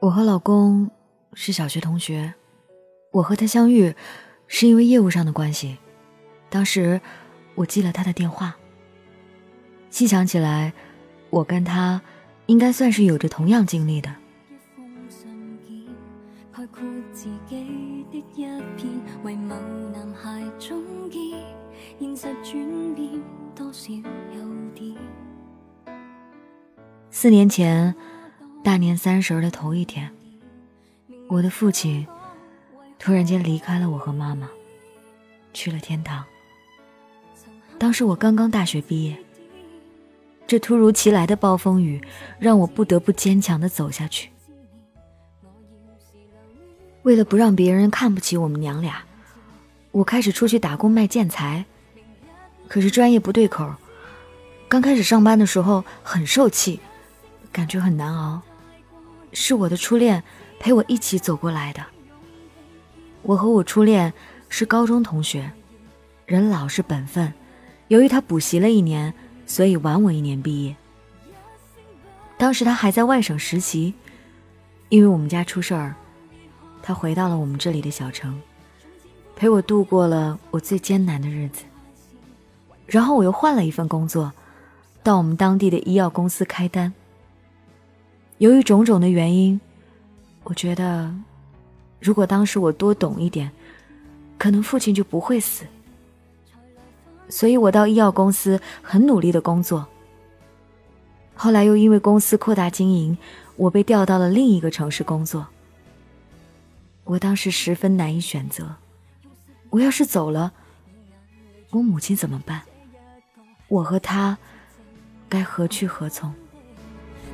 我和老公是小学同学，我和他相遇是因为业务上的关系。当时我记了他的电话。细想起来，我跟他应该算是有着同样经历的。四年前。大年三十的头一天，我的父亲突然间离开了我和妈妈，去了天堂。当时我刚刚大学毕业，这突如其来的暴风雨让我不得不坚强的走下去。为了不让别人看不起我们娘俩，我开始出去打工卖建材。可是专业不对口，刚开始上班的时候很受气，感觉很难熬。是我的初恋陪我一起走过来的。我和我初恋是高中同学，人老实本分。由于他补习了一年，所以晚我一年毕业。当时他还在外省实习，因为我们家出事儿，他回到了我们这里的小城，陪我度过了我最艰难的日子。然后我又换了一份工作，到我们当地的医药公司开单。由于种种的原因，我觉得，如果当时我多懂一点，可能父亲就不会死。所以我到医药公司很努力的工作。后来又因为公司扩大经营，我被调到了另一个城市工作。我当时十分难以选择，我要是走了，我母亲怎么办？我和他该何去何从？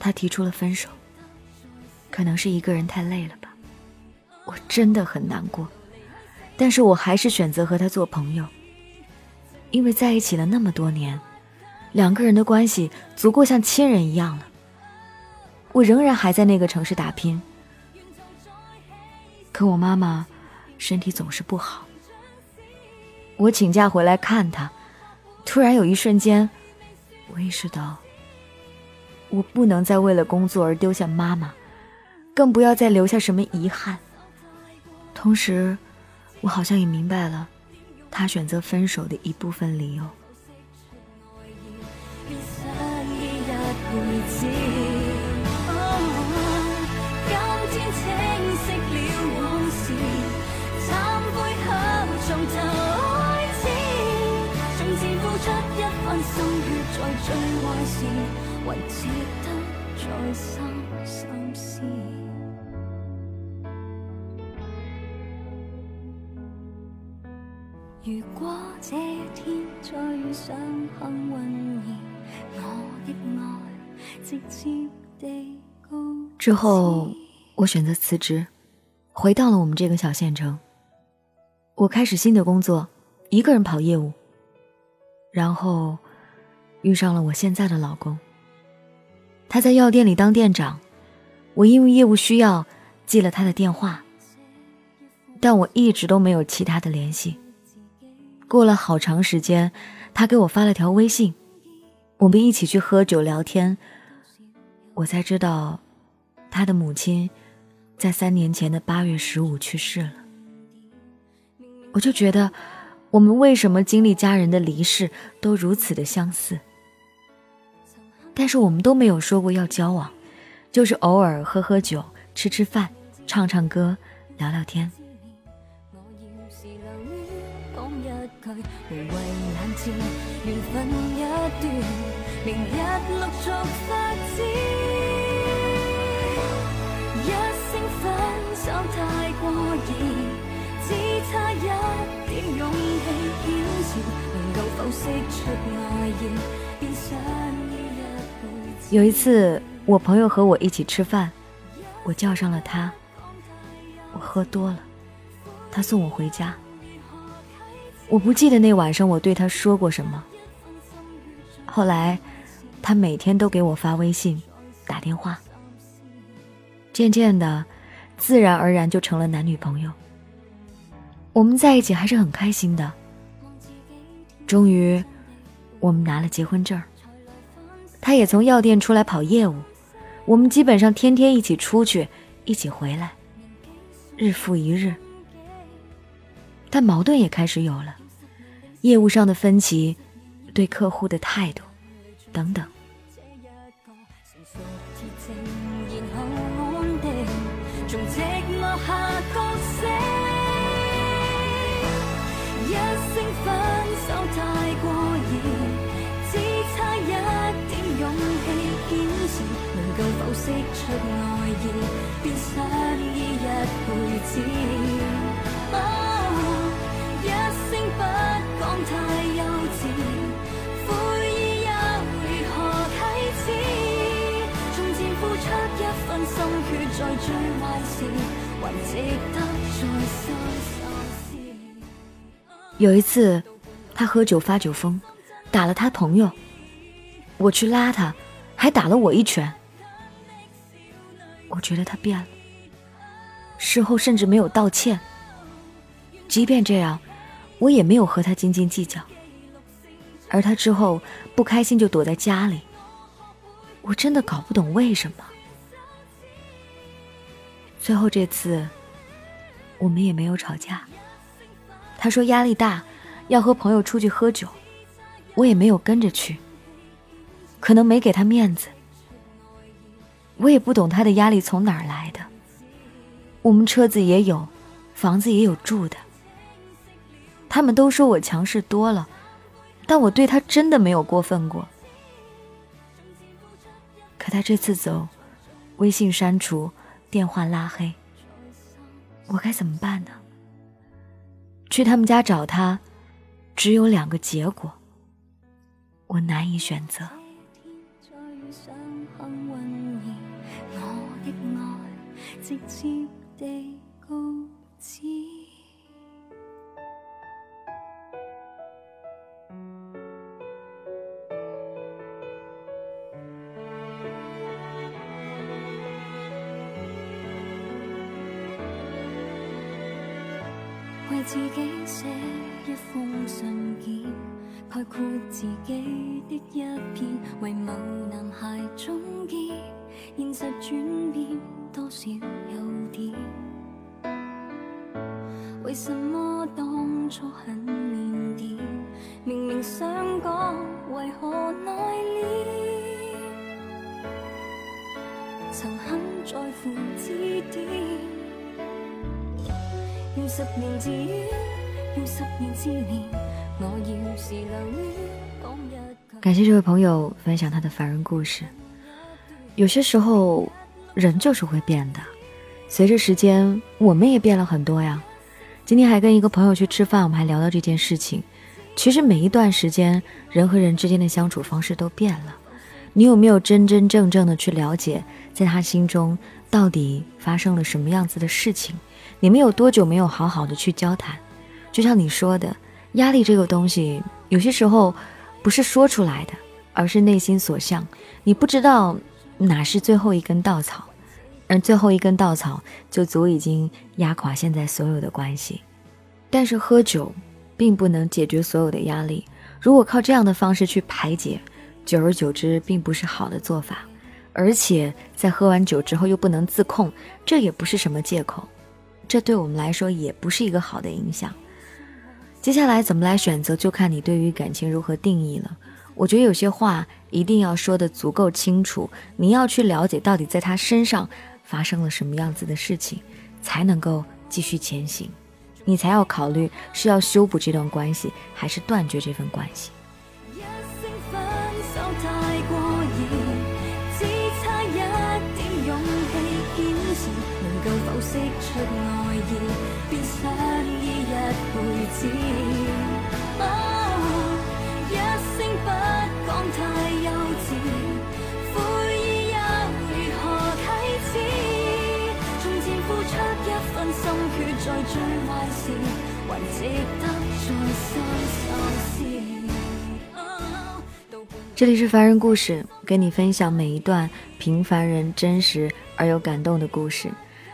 他提出了分手，可能是一个人太累了吧，我真的很难过，但是我还是选择和他做朋友，因为在一起了那么多年，两个人的关系足够像亲人一样了。我仍然还在那个城市打拼，可我妈妈身体总是不好，我请假回来看她，突然有一瞬间，我意识到。我不能再为了工作而丢下妈妈，更不要再留下什么遗憾。同时，我好像也明白了他选择分手的一部分理由。如果这天再遇上幸运儿，我的爱直接地告之后，我选择辞职，回到了我们这个小县城。我开始新的工作，一个人跑业务。然后，遇上了我现在的老公。他在药店里当店长，我因为业务需要记了他的电话，但我一直都没有其他的联系。过了好长时间，他给我发了条微信，我们一起去喝酒聊天。我才知道，他的母亲在三年前的八月十五去世了。我就觉得，我们为什么经历家人的离世都如此的相似？但是我们都没有说过要交往，就是偶尔喝喝酒、吃吃饭、唱唱歌、聊聊天。有一次，我朋友和我一起吃饭，我叫上了他，我喝多了，他送我回家。我不记得那晚上我对他说过什么。后来，他每天都给我发微信、打电话。渐渐的，自然而然就成了男女朋友。我们在一起还是很开心的。终于，我们拿了结婚证。他也从药店出来跑业务，我们基本上天天一起出去，一起回来，日复一日。但矛盾也开始有了，业务上的分歧，对客户的态度，等等。出爱意，便想依一辈子。一声不讲太幼稚，悔意又如何启齿？从前付出一份心血，在最坏时，还值得再收收拾。有一次，他喝酒发酒疯，打了他朋友，我去拉他，还打了我一拳。我觉得他变了，事后甚至没有道歉。即便这样，我也没有和他斤斤计较。而他之后不开心就躲在家里，我真的搞不懂为什么。最后这次，我们也没有吵架。他说压力大，要和朋友出去喝酒，我也没有跟着去，可能没给他面子。我也不懂他的压力从哪儿来的。我们车子也有，房子也有住的。他们都说我强势多了，但我对他真的没有过分过。可他这次走，微信删除，电话拉黑，我该怎么办呢？去他们家找他，只有两个结果，我难以选择。直接地告知，为自己写一封信件，概括自己的一片，为某什么当初很腼腆？明明想讲，为何内敛？曾很在乎字典，用十年自怨，用十年自怜。我要是留恋，感谢这位朋友分享他的凡人故事。有些时候。人就是会变的，随着时间，我们也变了很多呀。今天还跟一个朋友去吃饭，我们还聊到这件事情。其实每一段时间，人和人之间的相处方式都变了。你有没有真真正正的去了解，在他心中到底发生了什么样子的事情？你们有多久没有好好的去交谈？就像你说的，压力这个东西，有些时候不是说出来的，而是内心所向。你不知道。哪是最后一根稻草，而最后一根稻草就足已经压垮现在所有的关系。但是喝酒并不能解决所有的压力，如果靠这样的方式去排解，久而久之并不是好的做法。而且在喝完酒之后又不能自控，这也不是什么借口，这对我们来说也不是一个好的影响。接下来怎么来选择，就看你对于感情如何定义了。我觉得有些话一定要说的足够清楚，你要去了解到底在他身上发生了什么样子的事情才能够继续前行你才要考虑是要修补这段关系还是断绝这份关系。这里是凡人故事跟你分享每一段平凡人真实而又感动的故事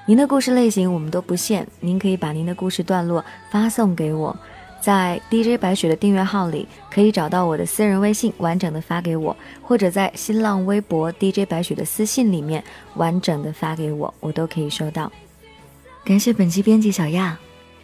您的故事类型我们都不限您可以把您的故事段落发送给我在 dj 白雪的订阅号里可以找到我的私人微信完整的发给我或者在新浪微博 dj 白雪的私信里面完整的发给我我都可以收到感谢本期编辑小亚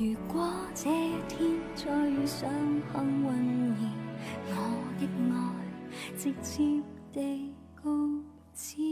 如果这天再遇上幸运儿，我的爱直接地告知。